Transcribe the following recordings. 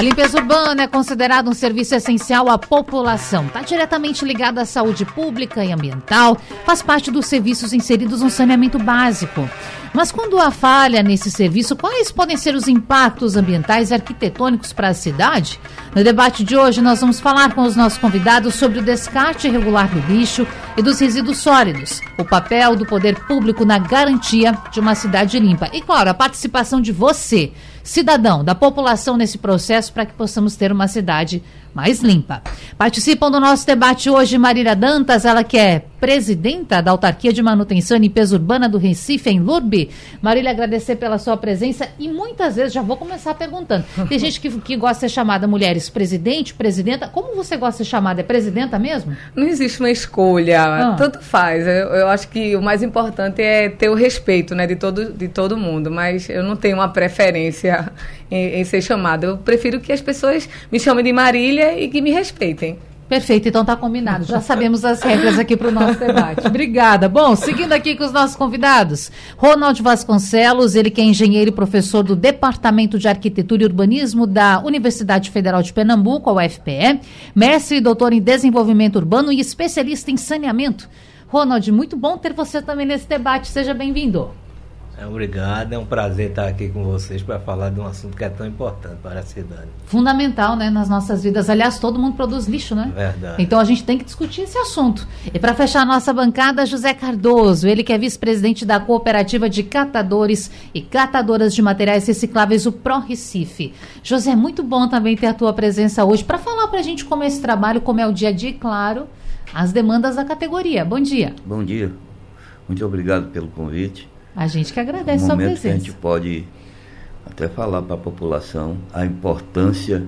A limpeza urbana é considerada um serviço essencial à população. Está diretamente ligada à saúde pública e ambiental, faz parte dos serviços inseridos no saneamento básico. Mas quando há falha nesse serviço, quais podem ser os impactos ambientais e arquitetônicos para a cidade? No debate de hoje, nós vamos falar com os nossos convidados sobre o descarte irregular do lixo e dos resíduos sólidos, o papel do poder público na garantia de uma cidade limpa e, claro, a participação de você cidadão, da população nesse processo para que possamos ter uma cidade mais limpa. Participam do nosso debate hoje Marília Dantas, ela que é presidenta da Autarquia de Manutenção e Limpeza Urbana do Recife, em Lurbe. Marília, agradecer pela sua presença e muitas vezes, já vou começar perguntando, tem gente que, que gosta de ser chamada mulheres presidente, presidenta, como você gosta de ser chamada? É presidenta mesmo? Não existe uma escolha, ah. tanto faz. Eu, eu, acho que o mais importante é ter o respeito né, de, todo, de todo mundo, mas eu não tenho uma preferência em, em ser chamada. Eu prefiro que as pessoas me chamem de Marília e que me respeitem. Perfeito, então tá combinado. Já sabemos as regras aqui para o nosso debate. Obrigada. Bom, seguindo aqui com os nossos convidados, Ronald Vasconcelos, ele que é engenheiro e professor do Departamento de Arquitetura e Urbanismo da Universidade Federal de Pernambuco, a UFPE, mestre e doutor em desenvolvimento urbano e especialista em saneamento. Ronald, muito bom ter você também nesse debate. Seja bem-vindo. É, obrigado, é um prazer estar aqui com vocês para falar de um assunto que é tão importante para a cidade. Fundamental, né, nas nossas vidas. Aliás, todo mundo produz lixo, né? Verdade. Então a gente tem que discutir esse assunto. E para fechar a nossa bancada, José Cardoso, ele que é vice-presidente da Cooperativa de Catadores e Catadoras de Materiais Recicláveis, o Pro Recife. José, muito bom também ter a tua presença hoje para falar para a gente como é esse trabalho, como é o dia a dia e, claro, as demandas da categoria. Bom dia. Bom dia. Muito obrigado pelo convite. A gente que agradece a sua presença. Que a gente pode até falar para a população a importância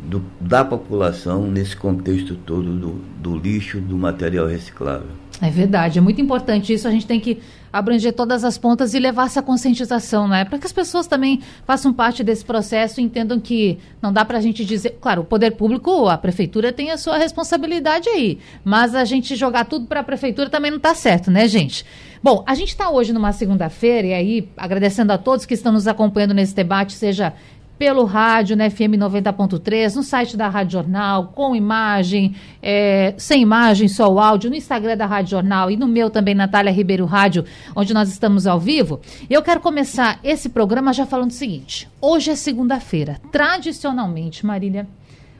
do, da população nesse contexto todo do, do lixo, do material reciclável. É verdade, é muito importante isso. A gente tem que abranger todas as pontas e levar essa conscientização, né? Para que as pessoas também façam parte desse processo e entendam que não dá para a gente dizer. Claro, o poder público, a prefeitura tem a sua responsabilidade aí, mas a gente jogar tudo para a prefeitura também não está certo, né, gente? Bom, a gente está hoje numa segunda-feira e aí agradecendo a todos que estão nos acompanhando nesse debate, seja pelo rádio, na FM 90.3, no site da Rádio Jornal, com imagem, é, sem imagem, só o áudio, no Instagram da Rádio Jornal e no meu também, Natália Ribeiro Rádio, onde nós estamos ao vivo. Eu quero começar esse programa já falando o seguinte: hoje é segunda-feira. Tradicionalmente, Marília,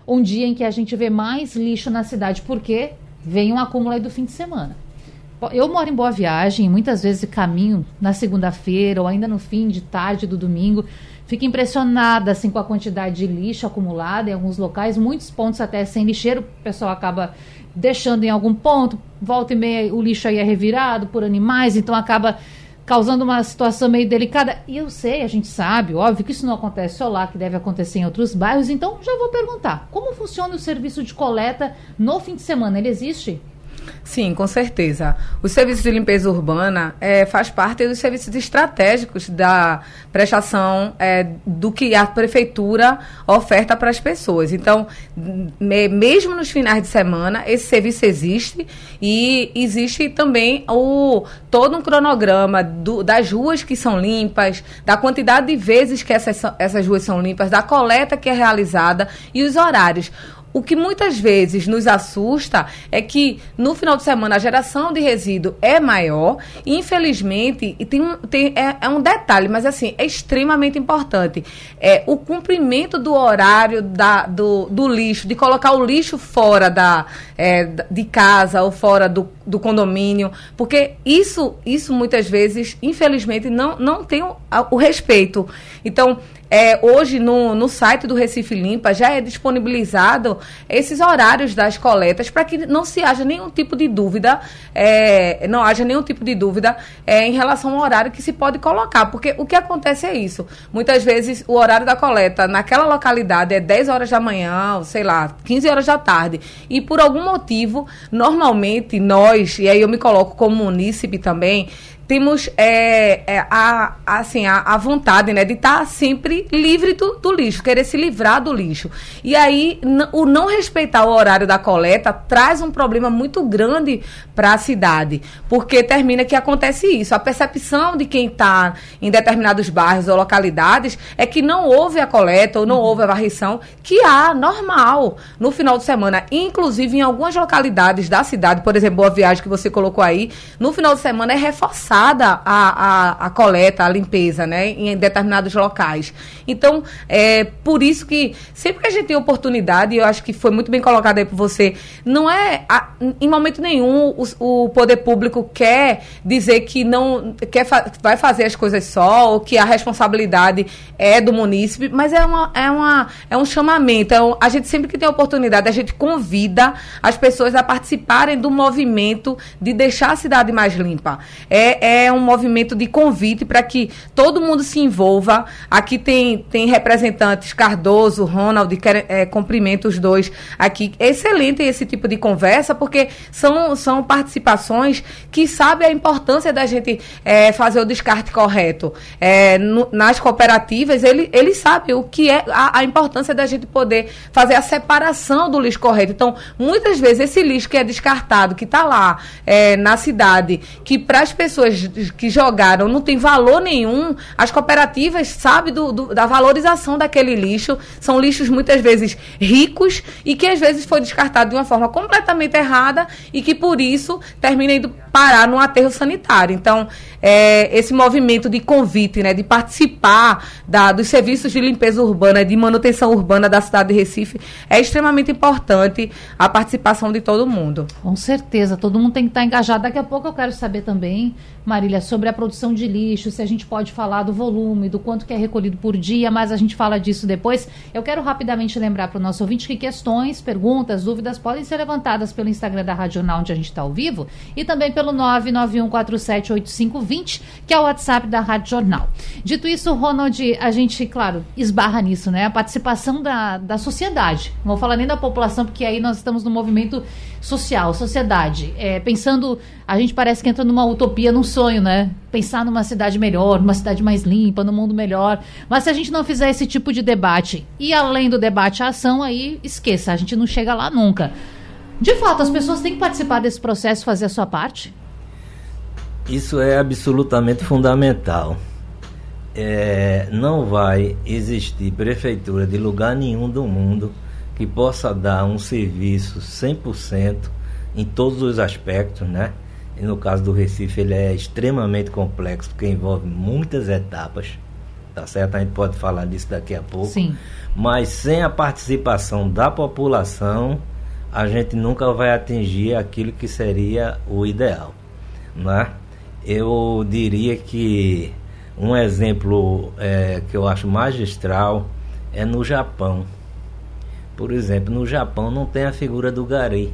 um dia em que a gente vê mais lixo na cidade, porque vem um acúmulo aí do fim de semana. Eu moro em Boa Viagem, muitas vezes caminho na segunda-feira ou ainda no fim de tarde do domingo fica impressionada assim com a quantidade de lixo acumulada em alguns locais, muitos pontos até sem lixeiro, o pessoal acaba deixando em algum ponto, volta e meia o lixo aí é revirado por animais, então acaba causando uma situação meio delicada. E eu sei, a gente sabe, óbvio que isso não acontece só lá, que deve acontecer em outros bairros, então já vou perguntar, como funciona o serviço de coleta no fim de semana? Ele existe? Sim, com certeza. O serviço de limpeza urbana é, faz parte dos serviços estratégicos da prestação é, do que a prefeitura oferta para as pessoas. Então, me, mesmo nos finais de semana, esse serviço existe e existe também o, todo um cronograma do, das ruas que são limpas, da quantidade de vezes que essas, essas ruas são limpas, da coleta que é realizada e os horários. O que muitas vezes nos assusta é que no final de semana a geração de resíduo é maior e infelizmente e tem, tem é, é, um detalhe, mas assim é extremamente importante é o cumprimento do horário da, do, do lixo, de colocar o lixo fora da é, de casa ou fora do, do condomínio, porque isso isso muitas vezes infelizmente não não tem o, o respeito. Então é, hoje no, no site do Recife Limpa já é disponibilizado esses horários das coletas para que não se haja nenhum tipo de dúvida, é, não haja nenhum tipo de dúvida é, em relação ao horário que se pode colocar, porque o que acontece é isso. Muitas vezes o horário da coleta naquela localidade é 10 horas da manhã, sei lá, 15 horas da tarde, e por algum motivo, normalmente nós, e aí eu me coloco como munícipe também, temos é, é, a, assim, a, a, vontade né, de estar tá sempre livre do, do, lixo, querer se livrar do lixo. E aí, o não respeitar o horário da coleta traz um problema muito grande para a cidade, porque termina que acontece isso. A percepção de quem está em determinados bairros ou localidades é que não houve a coleta ou não houve a varrição, que há, normal, no final de semana. Inclusive, em algumas localidades da cidade, por exemplo, Boa Viagem que você colocou aí, no final de semana é a, a, a coleta, a limpeza, né, em determinados locais. Então, é por isso que sempre que a gente tem oportunidade, eu acho que foi muito bem colocado aí por você, não é a, em momento nenhum o, o, poder público quer dizer que não quer fa vai fazer as coisas só ou que a responsabilidade é do munícipe, mas é uma é uma é um chamamento. Um, a gente sempre que tem oportunidade, a gente convida as pessoas a participarem do movimento de deixar a cidade mais limpa. É, é um movimento de convite para que todo mundo se envolva. Aqui tem, tem representantes, Cardoso, Ronald, quer, é, cumprimento os dois aqui. Excelente esse tipo de conversa, porque são, são participações que sabem a importância da gente é, fazer o descarte correto. É, no, nas cooperativas, ele, ele sabe o que é a, a importância da gente poder fazer a separação do lixo correto. Então, muitas vezes, esse lixo que é descartado, que está lá é, na cidade, que para as pessoas que jogaram não tem valor nenhum, as cooperativas sabem do, do, da valorização daquele lixo. São lixos muitas vezes ricos e que às vezes foi descartado de uma forma completamente errada e que por isso termina indo parar no aterro sanitário. Então, é, esse movimento de convite, né, de participar da, dos serviços de limpeza urbana, de manutenção urbana da cidade de Recife, é extremamente importante a participação de todo mundo. Com certeza, todo mundo tem que estar engajado. Daqui a pouco eu quero saber também Marília, sobre a produção de lixo, se a gente pode falar do volume, do quanto que é recolhido por dia, mas a gente fala disso depois. Eu quero rapidamente lembrar para o nosso ouvinte que questões, perguntas, dúvidas podem ser levantadas pelo Instagram da Rádio Jornal, onde a gente está ao vivo, e também pelo 991478520, que é o WhatsApp da Rádio Jornal. Dito isso, Ronald, a gente, claro, esbarra nisso, né? A participação da, da sociedade. Não vou falar nem da população, porque aí nós estamos no movimento social, sociedade. É, pensando, a gente parece que entra numa utopia, num sonho, né? Pensar numa cidade melhor, numa cidade mais limpa, num mundo melhor. Mas se a gente não fizer esse tipo de debate e além do debate a ação, aí esqueça, a gente não chega lá nunca. De fato, as pessoas têm que participar desse processo, fazer a sua parte? Isso é absolutamente fundamental. É, não vai existir prefeitura de lugar nenhum do mundo que possa dar um serviço 100% em todos os aspectos, né? E no caso do Recife ele é extremamente complexo porque envolve muitas etapas, tá certo? A gente pode falar disso daqui a pouco. Sim. Mas sem a participação da população, a gente nunca vai atingir aquilo que seria o ideal, né? Eu diria que um exemplo é, que eu acho magistral é no Japão. Por exemplo, no Japão não tem a figura do gari.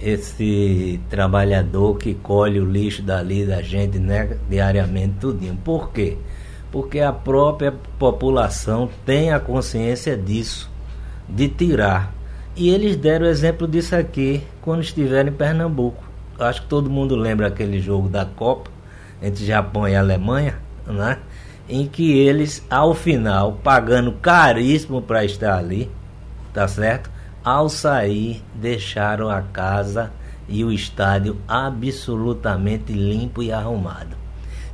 Esse trabalhador que colhe o lixo dali da gente né, diariamente, tudinho. Por quê? Porque a própria população tem a consciência disso, de tirar. E eles deram exemplo disso aqui quando estiveram em Pernambuco. Acho que todo mundo lembra aquele jogo da Copa entre Japão e Alemanha, né? em que eles, ao final, pagando caríssimo para estar ali, tá certo? Ao sair, deixaram a casa e o estádio absolutamente limpo e arrumado.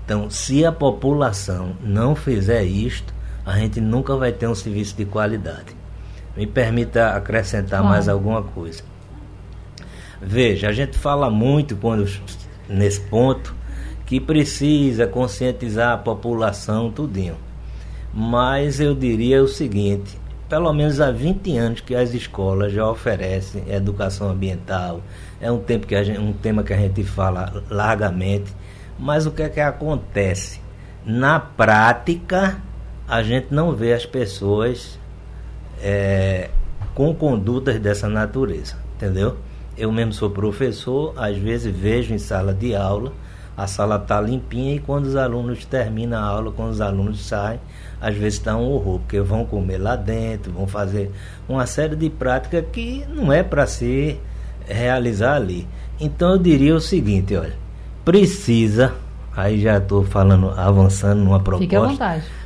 Então, se a população não fizer isto, a gente nunca vai ter um serviço de qualidade. Me permita acrescentar mais alguma coisa. Veja, a gente fala muito quando nesse ponto que precisa conscientizar a população tudinho. Mas eu diria o seguinte, pelo menos há 20 anos que as escolas já oferecem educação ambiental. É um, tempo que a gente, um tema que a gente fala largamente. Mas o que é que acontece? Na prática, a gente não vê as pessoas é, com condutas dessa natureza, entendeu? Eu mesmo sou professor, às vezes vejo em sala de aula, a sala está limpinha e quando os alunos terminam a aula, quando os alunos saem, às vezes está um horror, porque vão comer lá dentro, vão fazer uma série de práticas que não é para se realizar ali. Então eu diria o seguinte, olha, precisa aí já estou falando, avançando numa proposta.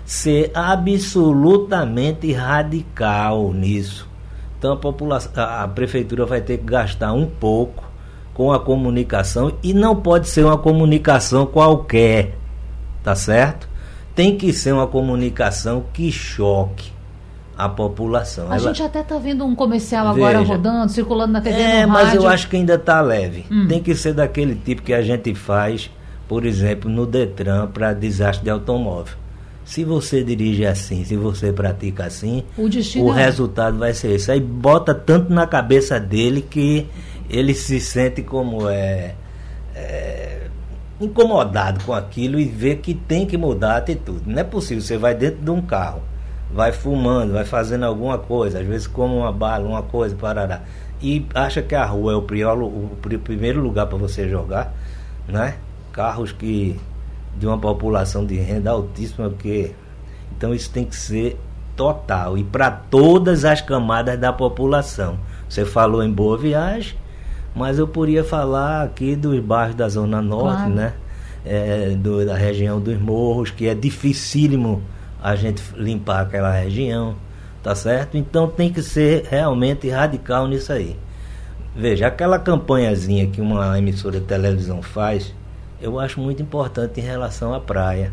Ser absolutamente radical nisso. Então a população, a, a prefeitura vai ter que gastar um pouco com a comunicação e não pode ser uma comunicação qualquer, tá certo? Tem que ser uma comunicação que choque a população. A Ela... gente até está vendo um comercial agora Veja, rodando, circulando na TV, É, mas eu acho que ainda está leve. Hum. Tem que ser daquele tipo que a gente faz, por exemplo, no Detran para desastre de automóvel. Se você dirige assim, se você pratica assim, o, o é. resultado vai ser esse. Aí bota tanto na cabeça dele que ele se sente como é, é incomodado com aquilo e vê que tem que mudar a atitude. Não é possível, você vai dentro de um carro vai fumando, vai fazendo alguma coisa, às vezes come uma bala, uma coisa, parará. E acha que a rua é o, o primeiro lugar para você jogar, né? Carros que de uma população de renda altíssima, porque então isso tem que ser total e para todas as camadas da população. Você falou em Boa Viagem, mas eu poderia falar aqui dos bairros da Zona Norte, claro. né? É, do, da região dos morros, que é dificílimo a gente limpar aquela região, tá certo? Então tem que ser realmente radical nisso aí. Veja, aquela campanhazinha que uma emissora de televisão faz, eu acho muito importante em relação à praia.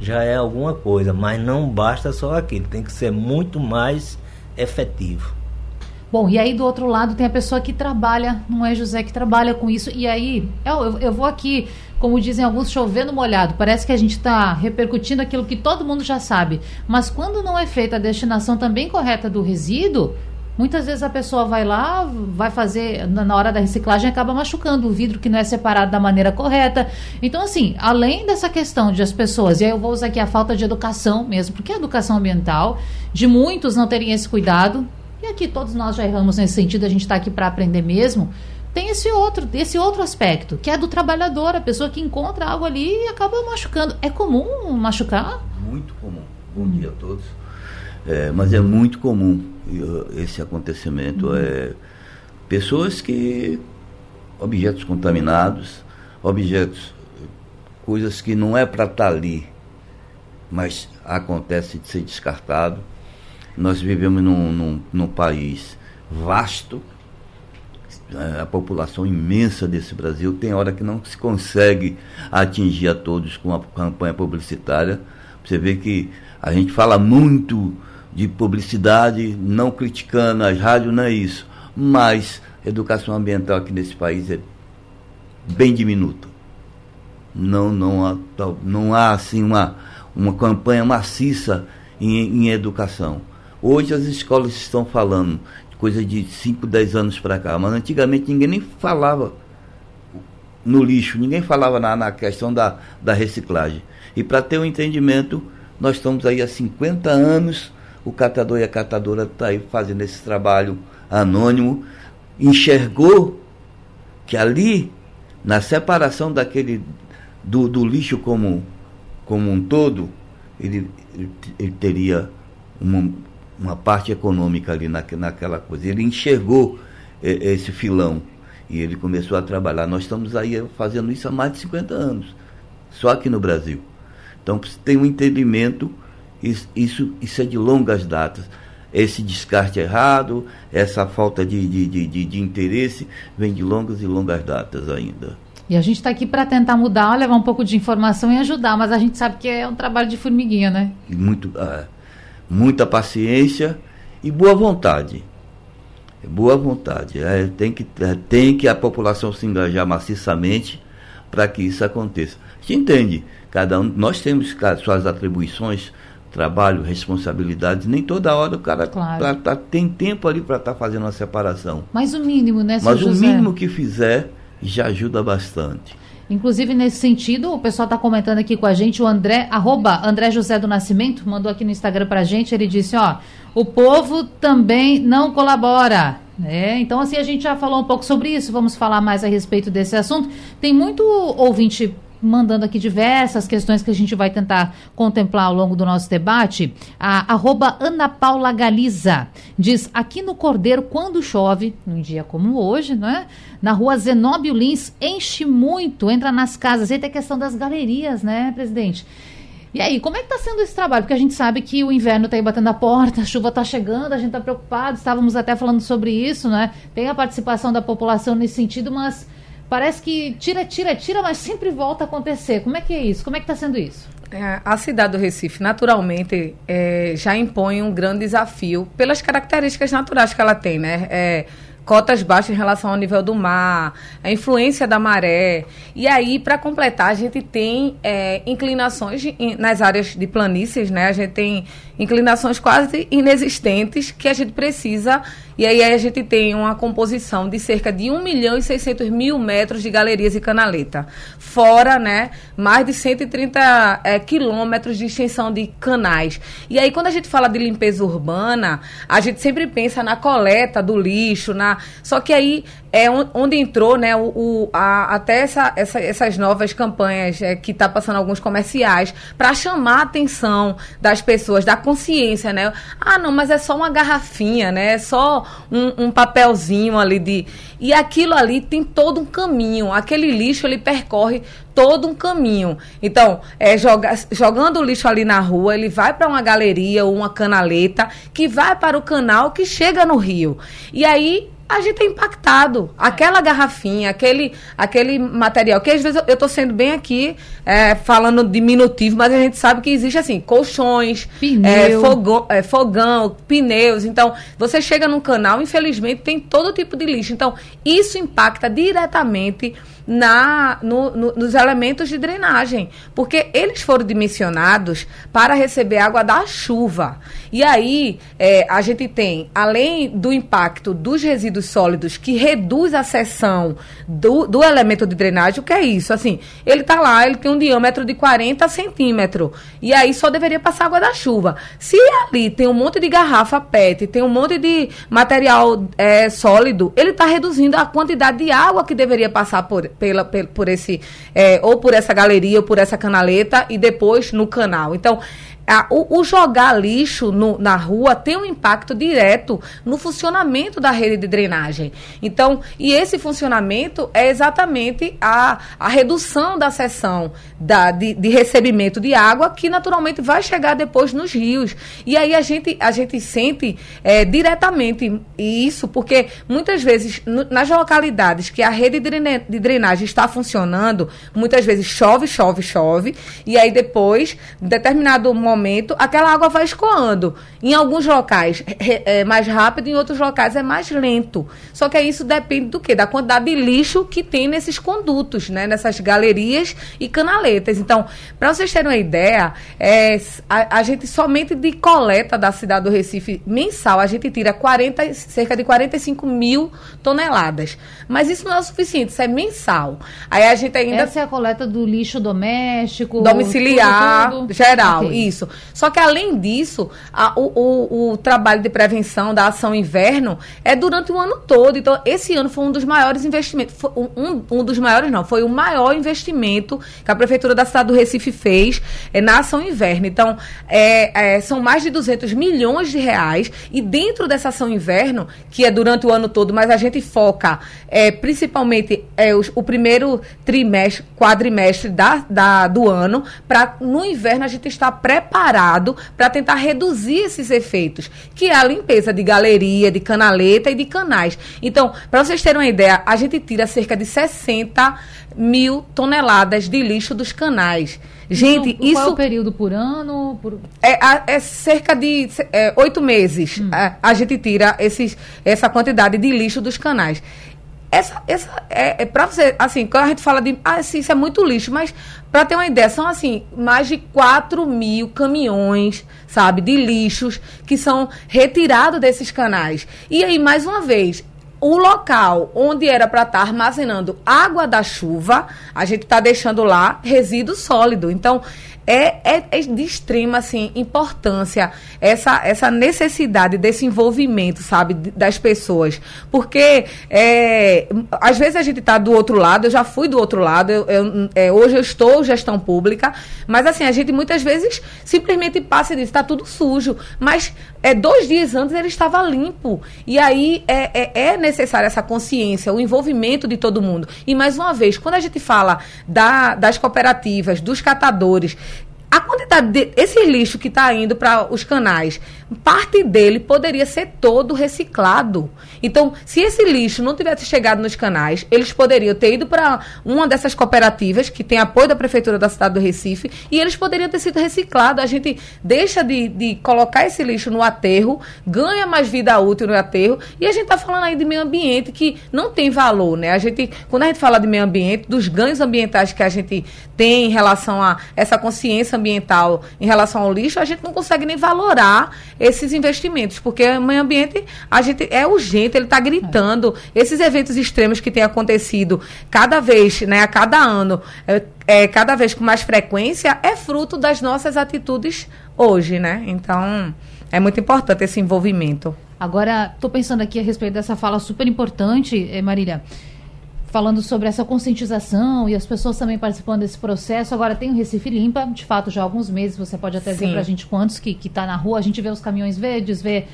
Já é alguma coisa, mas não basta só aquilo, tem que ser muito mais efetivo. Bom, e aí do outro lado tem a pessoa que trabalha, não é José que trabalha com isso. E aí, eu, eu vou aqui, como dizem alguns, chovendo molhado. Parece que a gente está repercutindo aquilo que todo mundo já sabe. Mas quando não é feita a destinação também correta do resíduo, muitas vezes a pessoa vai lá, vai fazer, na hora da reciclagem, acaba machucando o vidro que não é separado da maneira correta. Então, assim, além dessa questão de as pessoas, e aí eu vou usar aqui a falta de educação mesmo, porque é educação ambiental, de muitos não terem esse cuidado, e aqui todos nós já erramos nesse sentido, a gente está aqui para aprender mesmo. Tem esse outro, esse outro aspecto, que é do trabalhador, a pessoa que encontra algo ali e acaba machucando. É comum machucar? Muito comum. Bom dia a todos. É, mas é muito comum esse acontecimento. Hum. É, pessoas que. objetos contaminados, objetos. coisas que não é para estar tá ali, mas acontece de ser descartado nós vivemos num, num, num país vasto, a população imensa desse Brasil, tem hora que não se consegue atingir a todos com a campanha publicitária. Você vê que a gente fala muito de publicidade, não criticando as rádios, não é isso. Mas educação ambiental aqui nesse país é bem diminuta. Não, não, há, não há assim uma, uma campanha maciça em, em educação. Hoje as escolas estão falando de coisa de 5, 10 anos para cá, mas antigamente ninguém nem falava no lixo, ninguém falava na, na questão da, da reciclagem. E para ter um entendimento, nós estamos aí há 50 anos, o catador e a catadora estão tá aí fazendo esse trabalho anônimo, enxergou que ali, na separação daquele do, do lixo como, como um todo, ele, ele, ele teria uma, uma parte econômica ali na, naquela coisa. Ele enxergou eh, esse filão e ele começou a trabalhar. Nós estamos aí fazendo isso há mais de 50 anos, só aqui no Brasil. Então, tem um entendimento, isso, isso, isso é de longas datas. Esse descarte errado, essa falta de, de, de, de, de interesse, vem de longas e longas datas ainda. E a gente está aqui para tentar mudar, levar um pouco de informação e ajudar, mas a gente sabe que é um trabalho de formiguinha, né? Muito. Ah, muita paciência e boa vontade. Boa vontade. É, tem, que, é, tem que a população se engajar maciçamente para que isso aconteça. A gente entende, cada um, nós temos suas atribuições, trabalho, responsabilidades, nem toda hora o cara claro. tá, tá, tem tempo ali para estar tá fazendo uma separação. Mas o mínimo, né, Mas José? o mínimo que fizer já ajuda bastante. Inclusive, nesse sentido, o pessoal está comentando aqui com a gente, o André, arroba André José do Nascimento, mandou aqui no Instagram para a gente, ele disse, ó, o povo também não colabora. É, então, assim, a gente já falou um pouco sobre isso, vamos falar mais a respeito desse assunto. Tem muito ouvinte mandando aqui diversas questões que a gente vai tentar contemplar ao longo do nosso debate. A arroba Ana Paula Galiza diz: aqui no Cordeiro, quando chove, num dia como hoje, né? Na rua Zenóbio Lins, enche muito, entra nas casas. E tem a questão das galerias, né, presidente? E aí, como é que está sendo esse trabalho? Porque a gente sabe que o inverno está aí batendo a porta, a chuva está chegando, a gente está preocupado, estávamos até falando sobre isso, né? Tem a participação da população nesse sentido, mas parece que tira, tira, tira, mas sempre volta a acontecer. Como é que é isso? Como é que está sendo isso? É, a cidade do Recife, naturalmente, é, já impõe um grande desafio pelas características naturais que ela tem, né? É, cotas baixas em relação ao nível do mar, a influência da maré. E aí, para completar, a gente tem é, inclinações nas áreas de planícies, né? A gente tem inclinações quase inexistentes que a gente precisa. E aí a gente tem uma composição de cerca de 1 milhão e 600 mil metros de galerias e canaleta. Fora, né, mais de 130 é, quilômetros de extensão de canais. E aí, quando a gente fala de limpeza urbana, a gente sempre pensa na coleta do lixo, na. Só que aí é onde entrou, né, o, o a, até essa, essa, essas novas campanhas é, que está passando alguns comerciais para chamar a atenção das pessoas, da consciência, né? Ah, não, mas é só uma garrafinha, né? É só um, um papelzinho ali de e aquilo ali tem todo um caminho. Aquele lixo ele percorre todo um caminho. Então, é, joga, jogando o lixo ali na rua, ele vai para uma galeria ou uma canaleta que vai para o canal que chega no rio. E aí a gente é impactado. Aquela garrafinha, aquele, aquele material, que às vezes eu estou sendo bem aqui é, falando diminutivo, mas a gente sabe que existe assim, colchões, é, fogão, é, fogão, pneus. Então, você chega num canal, infelizmente, tem todo tipo de lixo. Então, isso impacta diretamente na, no, no, nos elementos de drenagem, porque eles foram dimensionados para receber água da chuva. E aí é, a gente tem, além do impacto dos resíduos sólidos, que reduz a seção do, do elemento de drenagem, o que é isso? Assim, ele está lá, ele tem um diâmetro de 40 centímetros, e aí só deveria passar água da chuva. Se ali tem um monte de garrafa PET, tem um monte de material é, sólido, ele está reduzindo a quantidade de água que deveria passar por, pela, por esse, é, ou por essa galeria, ou por essa canaleta, e depois no canal. Então, a, o, o, jogar lixo no, na rua tem um impacto direto no funcionamento da rede de drenagem. Então, e esse funcionamento é exatamente a, a redução da seção da, de, de recebimento de água, que naturalmente vai chegar depois nos rios. E aí a gente, a gente sente é, diretamente isso, porque muitas vezes no, nas localidades que a rede de drenagem está funcionando, muitas vezes chove, chove, chove, e aí depois, em determinado momento, momento, aquela água vai escoando. Em alguns locais é mais rápido, em outros locais é mais lento. Só que isso depende do quê? Da quantidade de lixo que tem nesses condutos, né? Nessas galerias e canaletas. Então, para vocês terem uma ideia, é, a, a, gente somente de coleta da cidade do Recife mensal, a gente tira 40, cerca de 45 mil toneladas. Mas isso não é o suficiente, isso é mensal. Aí a gente ainda. Essa é a coleta do lixo doméstico, domiciliar, tudo, tudo. geral, okay. isso. Só que, além disso, a, o, o, o, trabalho de prevenção da ação inverno é durante o ano todo. Então, esse ano foi um dos maiores investimentos. Um, um, dos maiores, não, foi o maior investimento que a Prefeitura da cidade do Recife fez é, na ação inverno. Então, é, é, são mais de 200 milhões de reais. E dentro dessa ação inverno, que é durante o ano todo, mas a gente foca é, principalmente é, o, o primeiro trimestre, quadrimestre da, da, do ano, para no inverno a gente estar preparado preparado para tentar reduzir esses efeitos, que é a limpeza de galeria, de canaleta e de canais. Então, para vocês terem uma ideia, a gente tira cerca de 60 mil toneladas de lixo dos canais. Gente, então, isso. Qual é o período por ano? Por... É, é cerca de é, oito meses. Hum. A, a, gente tira esses, essa quantidade de lixo dos canais. Essa, essa é, é para você, assim, quando a gente fala de. Ah, sim, isso é muito lixo, mas para ter uma ideia, são assim, mais de 4 mil caminhões, sabe, de lixos que são retirados desses canais. E aí, mais uma vez, o local onde era para estar tá armazenando água da chuva, a gente está deixando lá resíduo sólido. Então, é, é, é, de extrema assim, importância essa, essa necessidade desse envolvimento, sabe, das pessoas. Porque é, às vezes a gente está do outro lado, eu já fui do outro lado, eu, eu, é, hoje eu estou gestão pública, mas assim, a gente muitas vezes simplesmente passa e diz, está tudo sujo. Mas é, dois dias antes ele estava limpo. E aí é, é, é necessária essa consciência, o envolvimento de todo mundo. E mais uma vez, quando a gente fala da, das cooperativas, dos catadores, a quantidade de esse lixo que está indo para os canais, parte dele poderia ser todo reciclado. Então, se esse lixo não tivesse chegado nos canais, eles poderiam ter ido para uma dessas cooperativas que tem apoio da prefeitura da cidade do Recife e eles poderiam ter sido reciclados. A gente deixa de, de colocar esse lixo no aterro, ganha mais vida útil no aterro e a gente está falando aí de meio ambiente que não tem valor, né? A gente, quando a gente fala de meio ambiente, dos ganhos ambientais que a gente tem em relação a essa consciência ambiental em relação ao lixo, a gente não consegue nem valorar esses investimentos, porque o meio ambiente a gente é urgente, ele está gritando. Esses eventos extremos que têm acontecido cada vez, né, a cada ano, é, é, cada vez com mais frequência, é fruto das nossas atitudes hoje, né? Então, é muito importante esse envolvimento. Agora, estou pensando aqui a respeito dessa fala super importante, eh, Marília falando sobre essa conscientização e as pessoas também participando desse processo. Agora tem o Recife Limpa, de fato, já há alguns meses, você pode até Sim. dizer para a gente quantos que está na rua, a gente vê os caminhões verdes, vê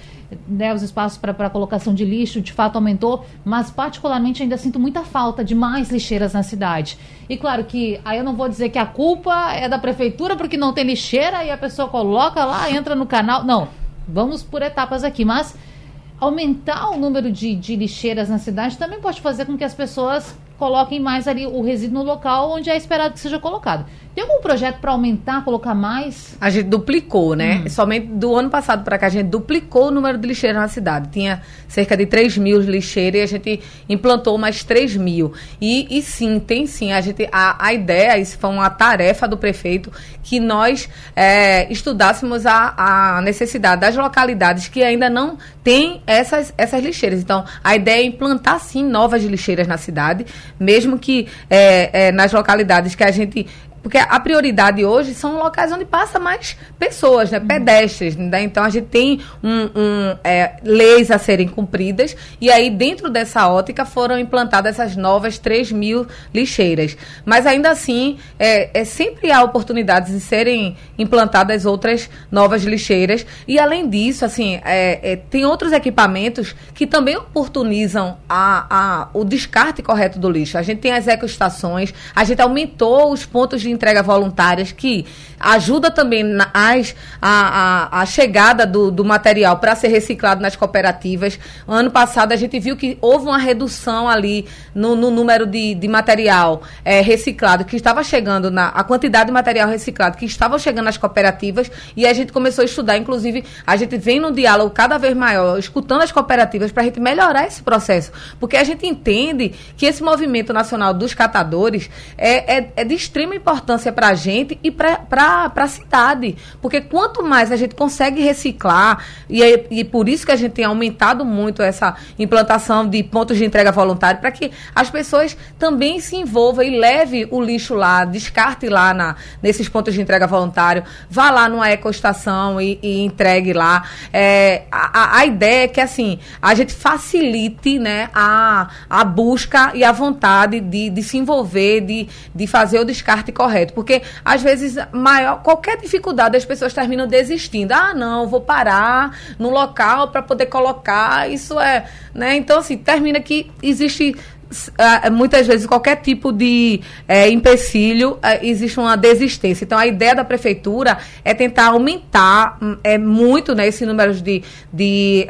né, os espaços para colocação de lixo, de fato aumentou, mas particularmente ainda sinto muita falta de mais lixeiras na cidade. E claro que aí eu não vou dizer que a culpa é da prefeitura porque não tem lixeira e a pessoa coloca lá, entra no canal. Não, vamos por etapas aqui, mas aumentar o número de, de lixeiras na cidade também pode fazer com que as pessoas coloquem mais ali o resíduo no local onde é esperado que seja colocado. Tem algum projeto para aumentar, colocar mais? A gente duplicou, né? Hum. Somente do ano passado para cá, a gente duplicou o número de lixeiras na cidade. Tinha cerca de 3 mil lixeiras e a gente implantou mais 3 mil. E, e sim, tem sim. A, gente, a, a ideia, isso foi uma tarefa do prefeito, que nós é, estudássemos a, a necessidade das localidades que ainda não têm essas, essas lixeiras. Então, a ideia é implantar sim novas lixeiras na cidade, mesmo que é, é, nas localidades que a gente porque a prioridade hoje são locais onde passa mais pessoas, né? Pedestres. Né? Então a gente tem um, um é, leis a serem cumpridas e aí dentro dessa ótica foram implantadas essas novas 3 mil lixeiras. Mas ainda assim, é, é sempre há oportunidades de serem implantadas outras novas lixeiras. E além disso, assim, é, é, tem outros equipamentos que também oportunizam a, a, o descarte correto do lixo. A gente tem as ecoestações, a gente aumentou os pontos de entrega voluntárias que ajuda também as, a, a, a chegada do, do material para ser reciclado nas cooperativas. Ano passado a gente viu que houve uma redução ali no, no número de, de material é, reciclado que estava chegando, na, a quantidade de material reciclado que estava chegando nas cooperativas e a gente começou a estudar, inclusive a gente vem num diálogo cada vez maior, escutando as cooperativas para a gente melhorar esse processo, porque a gente entende que esse movimento nacional dos catadores é, é, é de extrema importância para a gente e para para a cidade. Porque quanto mais a gente consegue reciclar, e, é, e por isso que a gente tem aumentado muito essa implantação de pontos de entrega voluntária, para que as pessoas também se envolvam e leve o lixo lá, descarte lá na, nesses pontos de entrega voluntário, vá lá numa ecoestação e, e entregue lá. É, a, a ideia é que assim, a gente facilite né, a, a busca e a vontade de, de se envolver, de, de fazer o descarte correto. Porque às vezes maior qualquer dificuldade, as pessoas terminam desistindo. Ah, não, vou parar no local para poder colocar. Isso é, né? Então assim, termina que existe muitas vezes qualquer tipo de uh, empecilho uh, existe uma desistência. Então a ideia da prefeitura é tentar aumentar hum, é muito né, esse número de, de,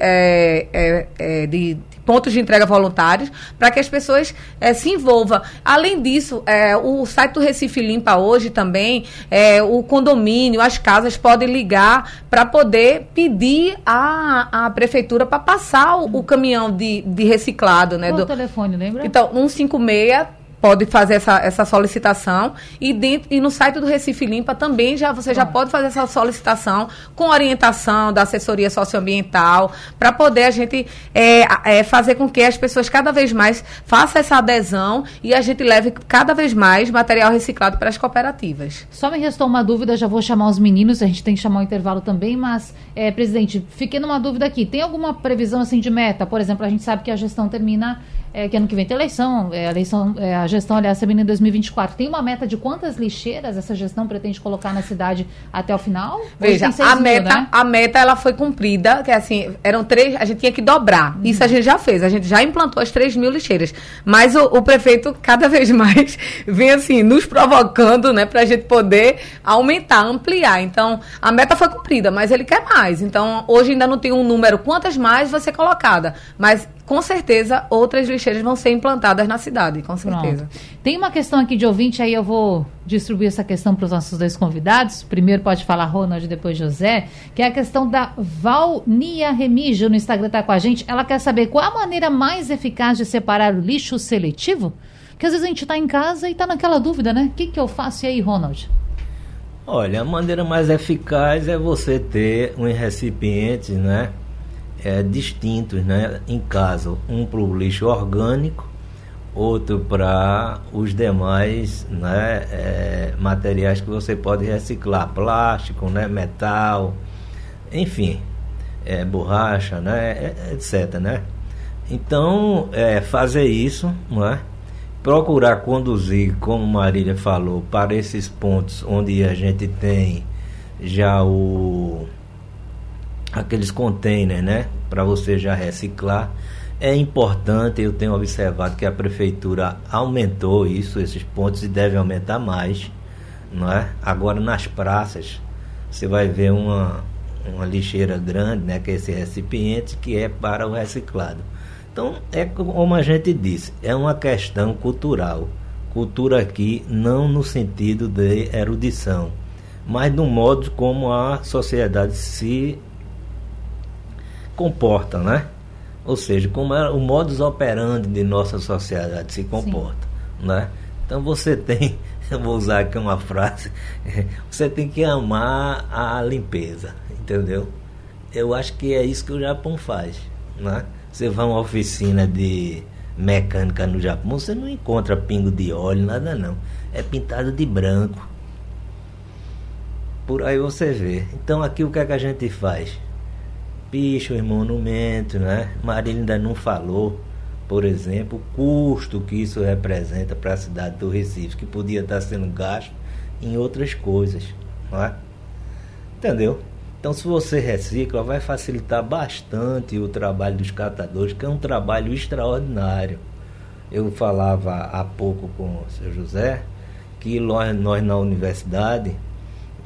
de pontos de entrega voluntários para que as pessoas é, se envolvam. Além disso, é, o site do Recife Limpa hoje também, é, o condomínio, as casas podem ligar para poder pedir à, à prefeitura para passar o, o, caminhão de, de reciclado. Né, Qual do, o telefone, lembra? Então, 156 pode fazer essa, essa solicitação e, dentro, e no site do Recife Limpa também já você já pode fazer essa solicitação com orientação da assessoria socioambiental para poder a gente é, é, fazer com que as pessoas cada vez mais façam essa adesão e a gente leve cada vez mais material reciclado para as cooperativas. Só me restou uma dúvida, já vou chamar os meninos, a gente tem que chamar o intervalo também, mas, é, presidente, fiquei numa dúvida aqui. Tem alguma previsão assim de meta? Por exemplo, a gente sabe que a gestão termina é, que ano que vem tem eleição, é, a eleição, é, a gestão, aliás, termina em 2024. Tem uma meta de quantas lixeiras essa gestão pretende colocar na cidade até o final? Veja, a meta, né? a meta ela foi cumprida, que assim, eram três, a gente tinha que dobrar. Uhum. Isso a gente já fez, a gente já implantou as 3 mil lixeiras. Mas o, o, prefeito, cada vez mais, vem assim, nos provocando, né, para a gente poder aumentar, ampliar. Então, a meta foi cumprida, mas ele quer mais. Então, hoje ainda não tem um número, quantas mais vai ser colocada. Mas com certeza outras lixeiras vão ser implantadas na cidade, com certeza. Pronto. Tem uma questão aqui de ouvinte, aí eu vou distribuir essa questão para os nossos dois convidados. Primeiro pode falar Ronald, depois José, que é a questão da Valnia Remígio no Instagram está com a gente. Ela quer saber qual é a maneira mais eficaz de separar o lixo seletivo? Porque às vezes a gente está em casa e está naquela dúvida, né? O que, que eu faço e aí, Ronald? Olha, a maneira mais eficaz é você ter um recipiente, né? É, distintos né, em casa, um para o lixo orgânico, outro para os demais né, é, materiais que você pode reciclar, plástico, né, metal, enfim, é, borracha, né, é, etc. Né? Então, é, fazer isso, não é? procurar conduzir, como Marília falou, para esses pontos onde a gente tem já o aqueles containers, né, para você já reciclar. É importante, eu tenho observado que a prefeitura aumentou isso, esses pontos e deve aumentar mais, não é? Agora nas praças você vai ver uma uma lixeira grande, né, que é esse recipiente que é para o reciclado. Então, é como a gente disse, é uma questão cultural. Cultura aqui não no sentido de erudição, mas no modo como a sociedade se comporta, né? Ou seja, como é o modus operandi de nossa sociedade se comporta, Sim. né? Então você tem, eu vou usar aqui uma frase, você tem que amar a limpeza, entendeu? Eu acho que é isso que o Japão faz, né? Você vai a uma oficina de mecânica no Japão, você não encontra pingo de óleo, nada não. É pintado de branco. Por aí você vê. Então aqui o que é que a gente faz? Pichos, monumentos, né? Marília ainda não falou, por exemplo, o custo que isso representa para a cidade do Recife, que podia estar sendo gasto em outras coisas, não é? Entendeu? Então, se você recicla, vai facilitar bastante o trabalho dos catadores, que é um trabalho extraordinário. Eu falava há pouco com o seu José que nós, nós na universidade,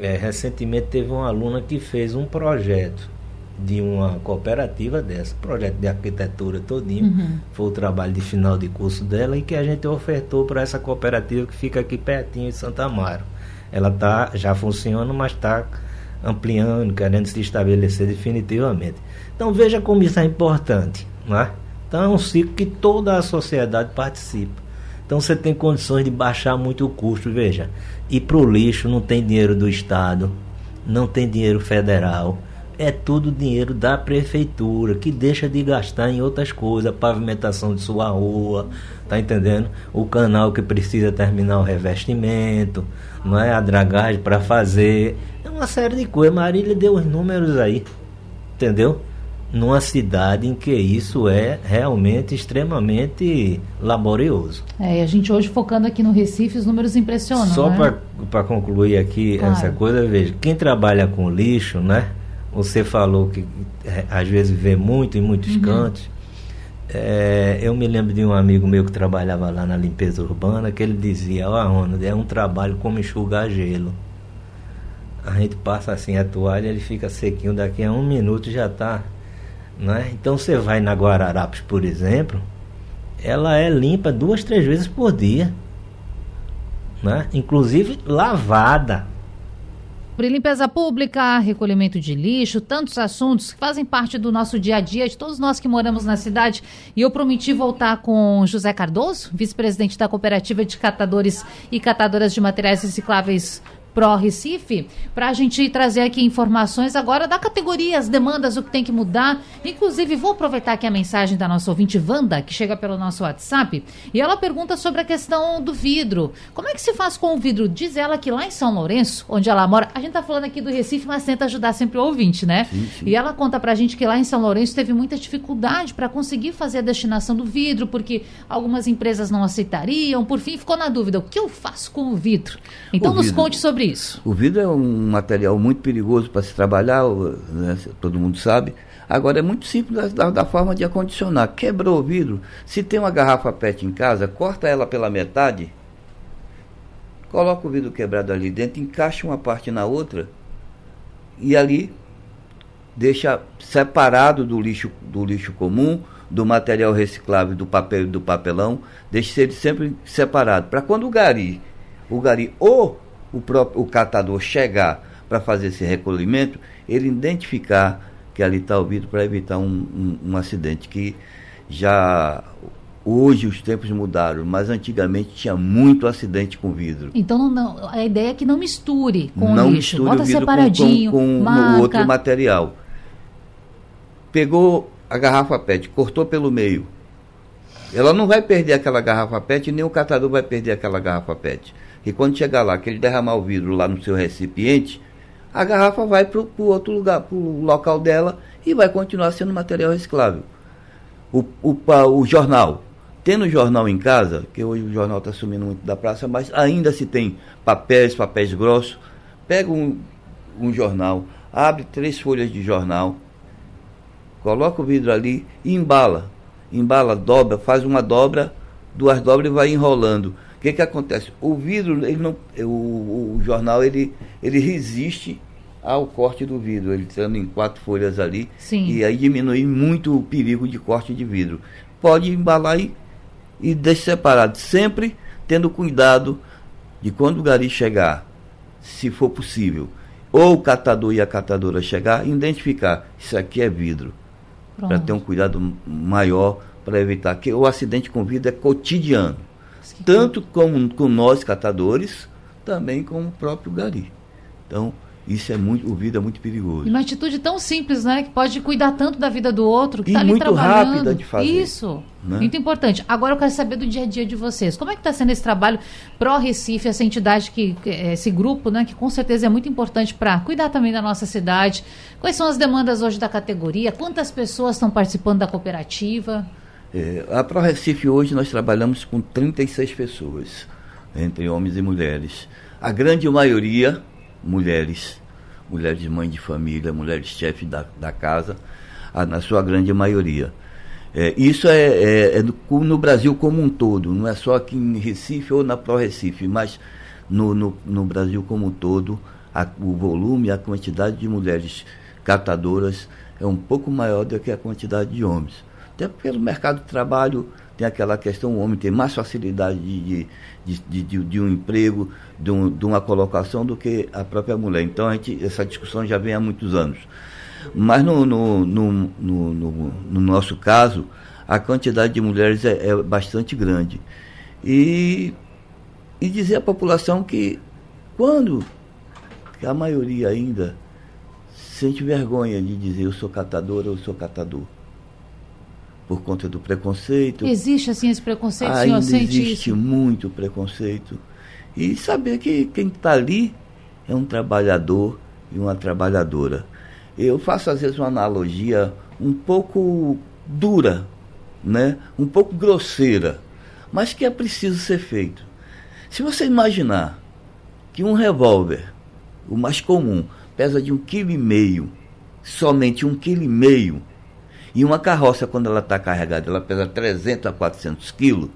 é, recentemente teve uma aluna que fez um projeto de uma cooperativa dessa, projeto de arquitetura todinho, uhum. foi o trabalho de final de curso dela e que a gente ofertou para essa cooperativa que fica aqui pertinho em Santa Amaro. Ela tá já funciona, mas está ampliando, querendo se estabelecer definitivamente. Então veja como isso é importante, não é? Então é um ciclo que toda a sociedade participa. Então você tem condições de baixar muito o custo, veja. E para o lixo não tem dinheiro do Estado, não tem dinheiro federal é tudo dinheiro da prefeitura, que deixa de gastar em outras coisas, a pavimentação de sua rua, tá entendendo? O canal que precisa terminar o revestimento, não é? A dragagem para fazer, é uma série de coisas. Marília deu os números aí, entendeu? Numa cidade em que isso é realmente extremamente laborioso. É, e a gente hoje focando aqui no Recife, os números impressionam. Só né? para concluir aqui claro. essa coisa, veja, quem trabalha com lixo, né? Você falou que é, às vezes vê muito em muitos uhum. cantos. É, eu me lembro de um amigo meu que trabalhava lá na limpeza urbana que ele dizia: Ó, oh, Ronald, é um trabalho como enxugar gelo. A gente passa assim a toalha, ele fica sequinho, daqui a um minuto já está. Né? Então você vai na Guararapes, por exemplo, ela é limpa duas, três vezes por dia. Né? Inclusive lavada sobre limpeza pública, recolhimento de lixo, tantos assuntos que fazem parte do nosso dia a dia, de todos nós que moramos na cidade. E eu prometi voltar com José Cardoso, vice-presidente da Cooperativa de Catadores e Catadoras de Materiais Recicláveis Pro Recife, para a gente trazer aqui informações agora da categoria, as demandas, o que tem que mudar. Inclusive, vou aproveitar aqui a mensagem da nossa ouvinte Wanda, que chega pelo nosso WhatsApp, e ela pergunta sobre a questão do vidro. Como é que se faz com o vidro? Diz ela que lá em São Lourenço, onde ela mora, a gente está falando aqui do Recife, mas tenta ajudar sempre o ouvinte, né? Sim, sim. E ela conta para a gente que lá em São Lourenço teve muita dificuldade para conseguir fazer a destinação do vidro, porque algumas empresas não aceitariam. Por fim, ficou na dúvida: o que eu faço com o vidro? Então, o nos vidro. conte sobre isso. O vidro é um material muito perigoso para se trabalhar, né, todo mundo sabe. Agora é muito simples da, da, forma de acondicionar. Quebrou o vidro, se tem uma garrafa PET em casa, corta ela pela metade, coloca o vidro quebrado ali dentro, encaixa uma parte na outra e ali deixa separado do lixo, do lixo comum, do material reciclável, do papel e do papelão, deixa ele sempre separado. Para quando o gari, o gari ou o, próprio, o catador chegar para fazer esse recolhimento, ele identificar que ali está o vidro para evitar um, um, um, acidente que já hoje os tempos mudaram, mas antigamente tinha muito acidente com vidro. Então não, a ideia é que não misture com não o lixo, misture bota o vidro separadinho, com, com, com outro material. Pegou a garrafa PET, cortou pelo meio. Ela não vai perder aquela garrafa PET, nem o catador vai perder aquela garrafa PET. E quando chegar lá, que ele derramar o vidro lá no seu recipiente, a garrafa vai para o outro lugar, para o local dela e vai continuar sendo material reciclável. O, o, o jornal. Tendo jornal em casa, que hoje o jornal está sumindo muito da praça, mas ainda se tem papéis, papéis grossos, pega um, um jornal, abre três folhas de jornal, coloca o vidro ali e embala. Embala, dobra, faz uma dobra, duas dobras e vai enrolando. O que, que acontece? O vidro, ele não, o, o jornal, ele, ele resiste ao corte do vidro, ele estando em quatro folhas ali, Sim. e aí diminui muito o perigo de corte de vidro. Pode embalar e, e deixar separado, sempre tendo cuidado de quando o gari chegar, se for possível, ou o catador e a catadora chegar, identificar, isso aqui é vidro, para ter um cuidado maior para evitar que o acidente com vidro é cotidiano tanto com, com nós catadores, também com o próprio gari. Então, isso é muito, o vida é muito perigoso. E uma atitude tão simples, né? Que pode cuidar tanto da vida do outro, que está ali muito trabalhando. rápida de fazer. Isso, né? muito importante. Agora eu quero saber do dia a dia de vocês. Como é que está sendo esse trabalho pró Recife, essa entidade que, esse grupo, né? Que com certeza é muito importante para cuidar também da nossa cidade. Quais são as demandas hoje da categoria? Quantas pessoas estão participando da cooperativa? É, a Pro Recife hoje nós trabalhamos com 36 pessoas, entre homens e mulheres. A grande maioria, mulheres. Mulheres mãe de família, mulheres chefes da, da casa, a, na sua grande maioria. É, isso é, é, é no, no, Brasil como um todo, não é só aqui em Recife ou na Pro Recife, mas no, no, no Brasil como um todo, a, o volume, a quantidade de mulheres catadoras é um pouco maior do que a quantidade de homens. Até pelo mercado de trabalho tem aquela questão, o homem tem mais facilidade de, de, de, de, de um emprego, de, um, de, uma colocação do que a própria mulher. Então a gente, essa discussão já vem há muitos anos. Mas no, no, no, no, no, no nosso caso, a quantidade de mulheres é, é bastante grande. E, e dizer à população que quando que a maioria ainda sente vergonha de dizer eu sou catadora ou sou catador por conta do preconceito. Existe assim esse preconceito, Ainda senhor? existe muito preconceito. E saber que quem está ali é um trabalhador e uma trabalhadora. Eu faço às vezes uma analogia um pouco dura, né? um pouco grosseira, mas que é preciso ser feito. Se você imaginar que um revólver, o mais comum, pesa de um quilo e meio, somente um quilo e meio, e uma carroça, quando ela está carregada, ela pesa 300 a 400 quilos.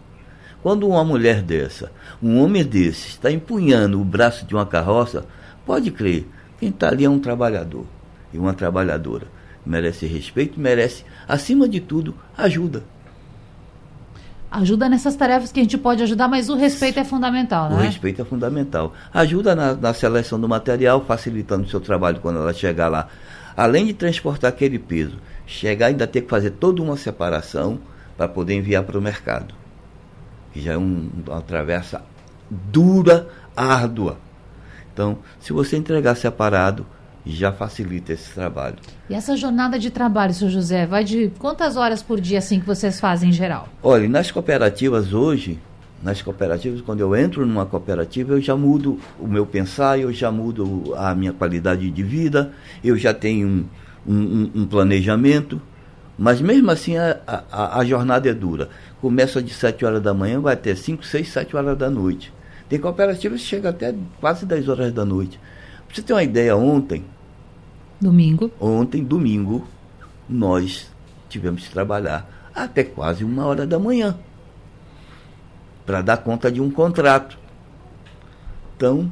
Quando uma mulher dessa, um homem desse, está empunhando o braço de uma carroça, pode crer, quem está ali é um trabalhador e uma trabalhadora. Merece respeito, merece, acima de tudo, ajuda. ajuda nessas tarefas que a gente pode ajudar, mas o respeito é fundamental, O né? respeito é fundamental. Ajuda na, na seleção do material, facilitando o seu trabalho quando ela chegar lá. Além de transportar aquele peso, chegar ainda ter que fazer toda uma separação para poder enviar para o mercado. Que já é um- uma travessa dura, árdua. Então, se você entregar separado, já facilita esse trabalho. E essa jornada de trabalho, seu José, vai de quantas horas por dia assim que vocês fazem em geral? Olha, nas cooperativas hoje, nas cooperativas, quando eu entro numa cooperativa, eu já mudo o meu pensar, eu já mudo a minha qualidade de vida, eu já tenho um, um- um- um planejamento, mas mesmo assim a, a- a jornada é dura. Começa de 7 horas da manhã, vai até 5, 6, 7 horas da noite. Tem cooperativas que chegam até quase 10 horas da noite. Pra você ter uma ideia, ontem, Domingo. ontem, domingo, nós tivemos que trabalhar até quase uma hora da manhã para dar conta de um contrato. Então,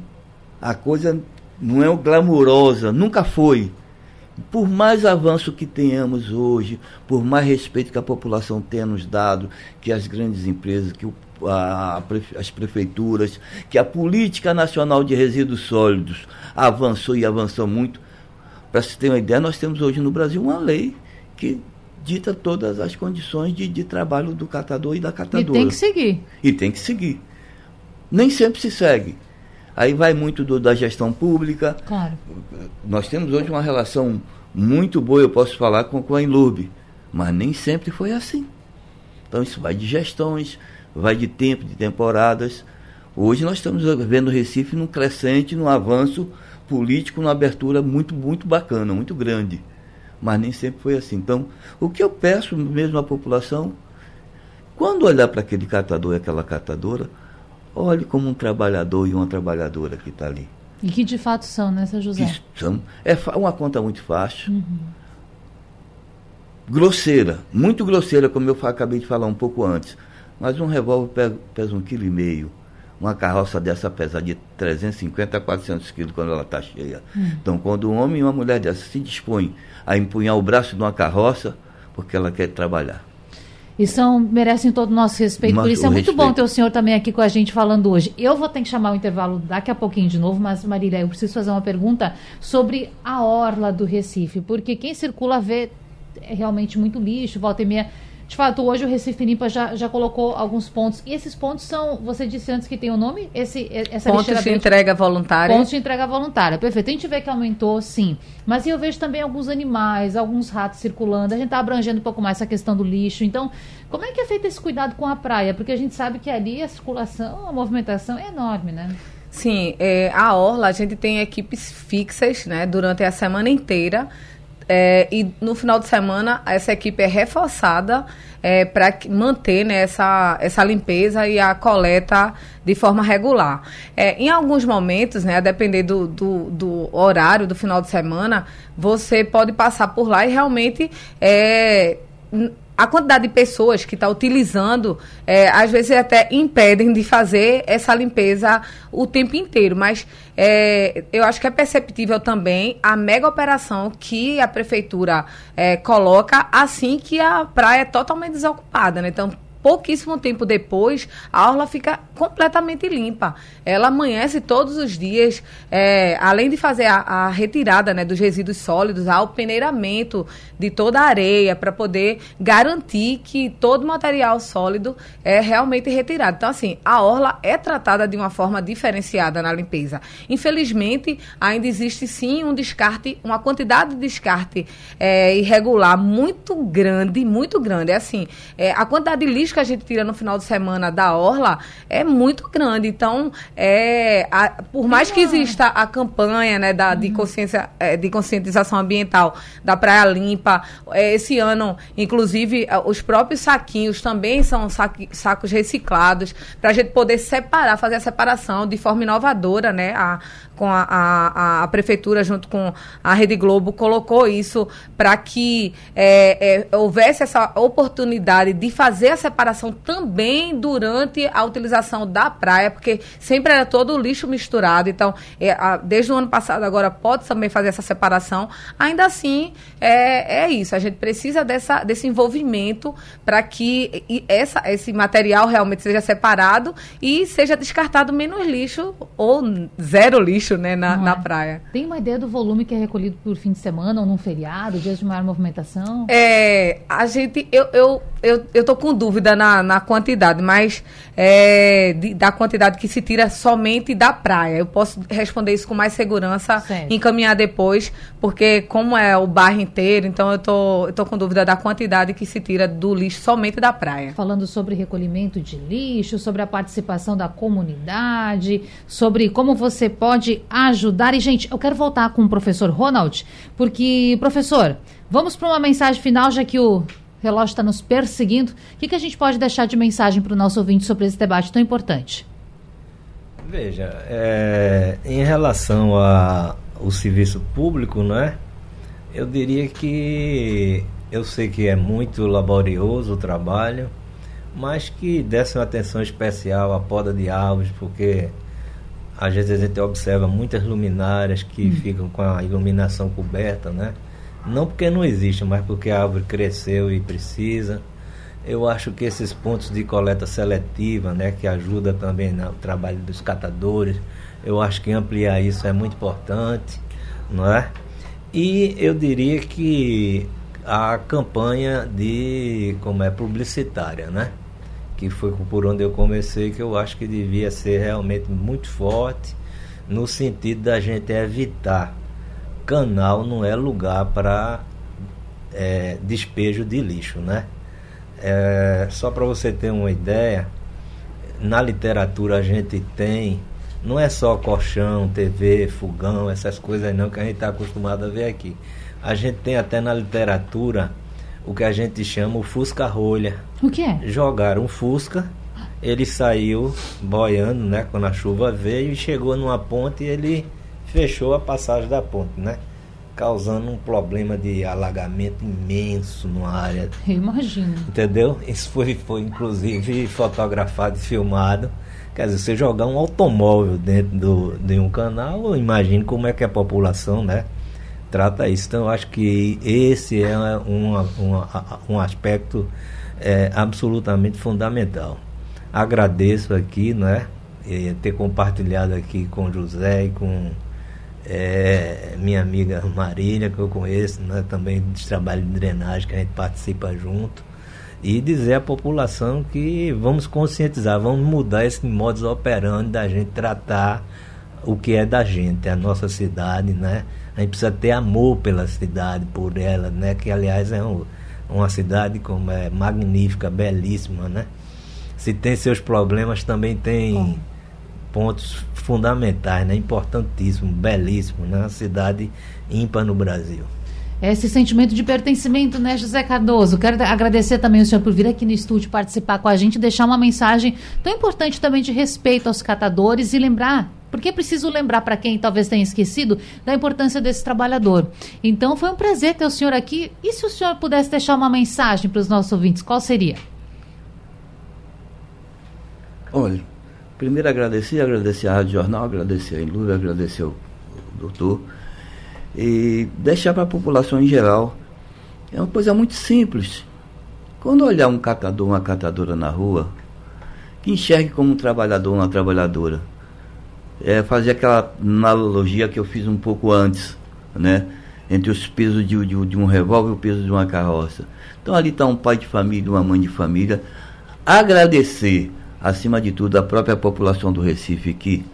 a coisa não é glamurosa, nunca foi. Por mais avanço que tenhamos hoje, por mais respeito que a população tenha nos dado, que as grandes empresas, que o- a- as prefeituras, que a política nacional de resíduos sólidos avançou e avançou muito, para se ter uma ideia, nós temos hoje no Brasil uma lei que dita todas as condições de, de trabalho do catador e da E catadora. tem que seguir. E tem que seguir. Nem sempre se segue. Aí vai muito do- da gestão pública. Claro. Nós temos hoje uma relação muito boa, eu posso falar, com, com a Inlurb. Mas nem sempre foi assim. Então isso vai de gestões, vai de tempo, de temporadas. Hoje nós estamos vendo o Recife num crescente, num avanço político, numa abertura muito, muito bacana, muito grande. Mas nem sempre foi assim. Então, o que eu peço mesmo à população, quando olhar para aquele catador e aquela catadora, olhe como um trabalhador e uma trabalhadora que está ali. E que de fato são, né, seu José? Que são, é uma conta muito fácil. Grosseira, muito grosseira, como eu acabei de falar um pouco antes. Mas um revólver pe- pesa um quilo e meio. Uma carroça dessa pesa de 350 a 400 quilos quando ela está cheia. Então, quando um homem e uma mulher dessa se dispõem a empunhar o braço de uma carroça, porque ela quer trabalhar. E são, merecem todo o nosso respeito. Por Nosso isso é muito bom respeito. ter o senhor também aqui com a gente falando hoje. Eu vou ter que chamar o intervalo daqui a pouquinho de novo, mas Marília, eu preciso fazer uma pergunta sobre a orla do Recife, porque quem circula vê é realmente muito lixo, volta e meia. De fato, hoje o Recife Limpa já, já colocou alguns pontos. E esses pontos são, você disse antes que tem o nome? Esse, essa Pontos de entrega voluntária. Pontos de entrega voluntária, perfeito. A gente vê que aumentou, sim. Mas eu vejo também alguns animais, alguns ratos circulando. A gente está abrangendo um pouco mais essa questão do lixo. Então, como é que é feito esse cuidado com a praia? Porque a gente sabe que ali a circulação, a movimentação é enorme, né? Sim, é, a Orla, a gente tem equipes fixas, né, durante a semana inteira. É, e no final de semana, essa equipe é reforçada para manter né, essa, essa limpeza e a coleta de forma regular. É, em alguns momentos, né, a depender do, do, do horário do final de semana, você pode passar por lá e realmente é, a quantidade de pessoas que está utilizando, é, às vezes até impedem de fazer essa limpeza o tempo inteiro. Mas é, eu acho que é perceptível também a mega operação que a prefeitura é, coloca assim que a praia é totalmente desocupada. Né? Então, pouquíssimo tempo depois, a orla fica completamente limpa. Ela amanhece todos os dias, é, além de fazer a, a retirada né, dos resíduos sólidos, há o peneiramento de toda a areia para poder garantir que todo material sólido é realmente retirado. Então, assim, a orla é tratada de uma forma diferenciada na limpeza. Infelizmente, ainda existe sim um descarte, uma quantidade de descarte é, irregular muito grande, muito grande. É assim, é, a quantidade de lixo que a gente tira no final de semana da orla é muito grande. Então, é, a- por mais que exista a campanha né, da, de, consciência, é, de conscientização ambiental da Praia Limpa, é, esse ano, inclusive, a- os próprios saquinhos também são saqui- sacos reciclados, para a gente poder separar, fazer a separação de forma inovadora, né? A, com a, a, a, prefeitura, junto com a Rede Globo, colocou isso para que é, é, houvesse essa oportunidade de fazer a separação também durante a utilização da praia, porque sempre era todo o lixo misturado. Então, é, a, desde o ano passado, agora pode também fazer essa separação. Ainda assim, é, é isso. A gente precisa dessa, desse envolvimento para que essa, esse material realmente seja separado e seja descartado menos lixo ou zero lixo né, na, na é. praia. Tem uma ideia do volume que é recolhido por fim de semana ou num feriado, dias de maior movimentação? É, a gente, eu, eu, eu, eu tô com dúvida na, na quantidade, mas é, de, da quantidade que se tira somente da praia. Eu posso responder isso com mais segurança, certo. encaminhar depois, porque como é o bairro inteiro, então eu tô, eu tô com dúvida da quantidade que se tira do lixo somente da praia. Falando sobre recolhimento de lixo, sobre a participação da comunidade, sobre como você pode ajudar. E, gente, eu quero voltar com o professor Ronald, porque, professor, vamos para uma mensagem final, já que o relógio está nos perseguindo. O que, que a gente pode deixar de mensagem para o nosso ouvinte sobre esse debate tão importante? Veja, é, em relação ao serviço público, né, eu diria que eu sei que é muito laborioso o trabalho, mas que desse uma atenção especial à poda de árvores, porque às vezes a gente observa muitas luminárias que hum. ficam com a iluminação coberta, né? Não porque não existe, mas porque a árvore cresceu e precisa. Eu acho que esses pontos de coleta seletiva, né, que ajuda também no trabalho dos catadores, eu acho que ampliar isso é muito importante, não é? E eu diria que a campanha de como é publicitária, né? Que foi por onde eu comecei, que eu acho que devia ser realmente muito forte no sentido da gente evitar canal não é lugar para é, despejo de lixo, né? É, só para você ter uma ideia, na literatura a gente tem, não é só colchão, TV, fogão, essas coisas não que a gente está acostumado a ver aqui. A gente tem até na literatura o que a gente chama o fusca-rolha. O que é? Jogaram um fusca, ele saiu boiando, né, quando a chuva veio e chegou numa ponte e ele fechou a passagem da ponte, né? Causando um problema de alagamento imenso numa área. Eu imagino. Entendeu? Isso foi, foi inclusive fotografado e filmado. Quer dizer, você jogar um automóvel dentro do, de um canal, imagine como é que a população, né? Trata isso. Então, eu acho que esse é um, um, aspecto é, absolutamente fundamental. Agradeço aqui, né? Ter compartilhado aqui com José e com é, minha amiga Marília, que eu conheço, né, também de trabalho de drenagem, que a gente participa junto, e dizer à população que vamos conscientizar, vamos mudar esse modus operandi da gente tratar o que é da gente, a nossa cidade, né? A gente precisa ter amor pela cidade, por ela, né? Que aliás é um, uma cidade como é magnífica, belíssima, né? Se tem seus problemas, também tem Bom. pontos fundamentais, né? importantíssimo, belíssimo, né? uma cidade ímpar no Brasil. Esse sentimento de pertencimento, né, José Cardoso? Quero agradecer também o senhor por vir aqui no estúdio participar com a gente, deixar uma mensagem tão importante também de respeito aos catadores e lembrar porque é preciso lembrar para quem talvez tenha esquecido da importância desse trabalhador. Então foi um prazer ter o senhor aqui. E se o senhor pudesse deixar uma mensagem para os nossos ouvintes, qual seria? Olha, Primeiro agradecer, agradecer a Rádio Jornal, agradecer a Ilúria, agradecer o doutor. E deixar para a população em geral. É uma coisa muito simples. Quando olhar um catador, uma catadora na rua, que enxergue como um trabalhador, uma trabalhadora. É fazer aquela analogia que eu fiz um pouco antes, né? Entre os pesos de, de, de um revólver e o peso de uma carroça. Então ali está um pai de família, uma mãe de família. Agradecer acima de tudo, a própria população do Recife, que,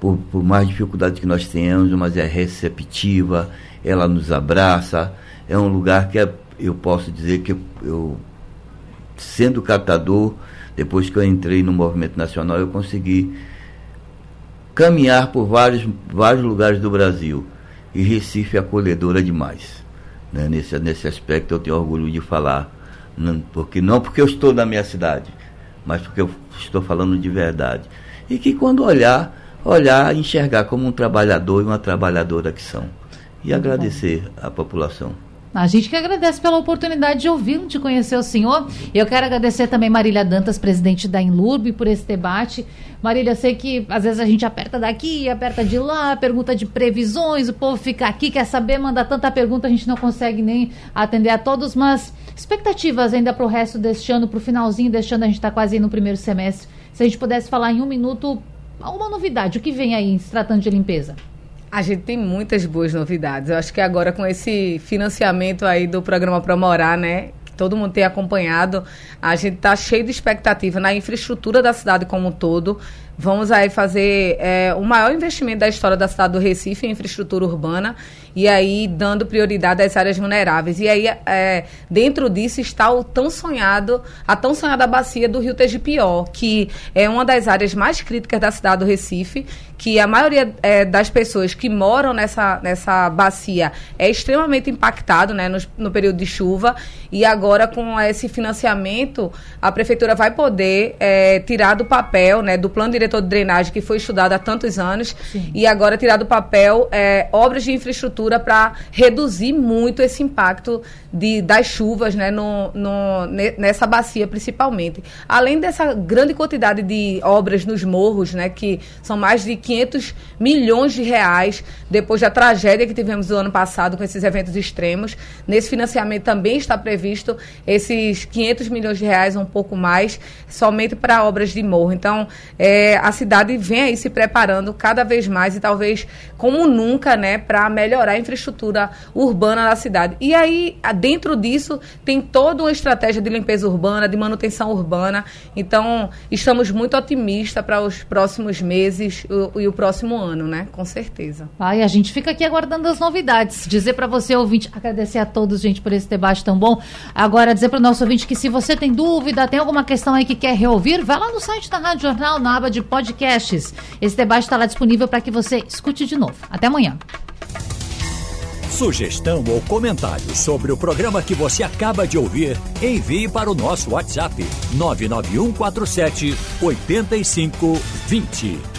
por, por mais dificuldades que nós tenhamos, mas é receptiva, ela nos abraça, é um lugar que é, eu posso dizer que eu, sendo catador, depois que eu entrei no movimento nacional, eu consegui caminhar por vários, vários lugares do Brasil. E Recife é acolhedora demais. Né? Nesse, nesse aspecto eu tenho orgulho de falar. Não, porque, não porque eu estou na minha cidade, mas porque eu estou falando de verdade. E que quando olhar, olhar, enxergar como um trabalhador e uma trabalhadora que são. E agradecer à população. A gente que agradece pela oportunidade de ouvir, de conhecer o senhor. Eu quero agradecer também Marília Dantas, presidente da Inlurb, por esse debate. Marília, sei que às vezes a gente aperta daqui, aperta de lá, pergunta de previsões, o povo fica aqui, quer saber, manda tanta pergunta, a gente não consegue nem atender a todos, mas expectativas ainda para o resto deste ano, para o finalzinho deste ano, a gente está quase no primeiro semestre. Se a gente pudesse falar em um minuto, alguma novidade, o que vem aí se tratando de limpeza? A gente tem muitas boas novidades. Eu acho que agora com esse financiamento aí do programa Promorar, né, que todo mundo tem acompanhado, a gente está cheio de expectativa na infraestrutura da cidade como um todo. Vamos aí fazer é, o maior investimento da história da cidade do Recife em infraestrutura urbana e aí dando prioridade às áreas vulneráveis. E aí, é, dentro disso está o tão sonhado, a tão sonhada bacia do Rio Tegipió, que é uma das áreas mais críticas da cidade do Recife, que a maioria é, das pessoas que moram nessa, nessa bacia é extremamente impactado né, no, no período de chuva. E agora, com esse financiamento, a prefeitura vai poder é, tirar do papel, né, do plano diretor de drenagem que foi estudado há tantos anos, Sim. e agora tirar do papel é, obras de infraestrutura para reduzir muito esse impacto de, das chuvas né, no, no, nessa bacia principalmente. Além dessa grande quantidade de obras nos morros, né, que são mais de 500 milhões de reais depois da tragédia que tivemos no ano passado com esses eventos extremos. Nesse financiamento também está previsto esses 500 milhões de reais, um pouco mais, somente para obras de morro. Então, é, a cidade vem aí se preparando cada vez mais e talvez como nunca, né, para melhorar a infraestrutura urbana da cidade. E aí, dentro disso, tem toda uma estratégia de limpeza urbana, de manutenção urbana. Então, estamos muito otimistas para os próximos meses e o, o próximo ano, né? Com certeza. Ai, a gente fica aqui aguardando as novidades. Dizer para você, ouvinte, agradecer a todos, gente, por esse debate tão bom. Agora, dizer para o nosso ouvinte que se você tem dúvida, tem alguma questão aí que quer reouvir, vai lá no site da Rádio Jornal, na aba de podcasts. Esse debate está lá disponível para que você escute de novo. Até amanhã. Sugestão ou comentário sobre o programa que você acaba de ouvir, envie para o nosso WhatsApp 99147 8520.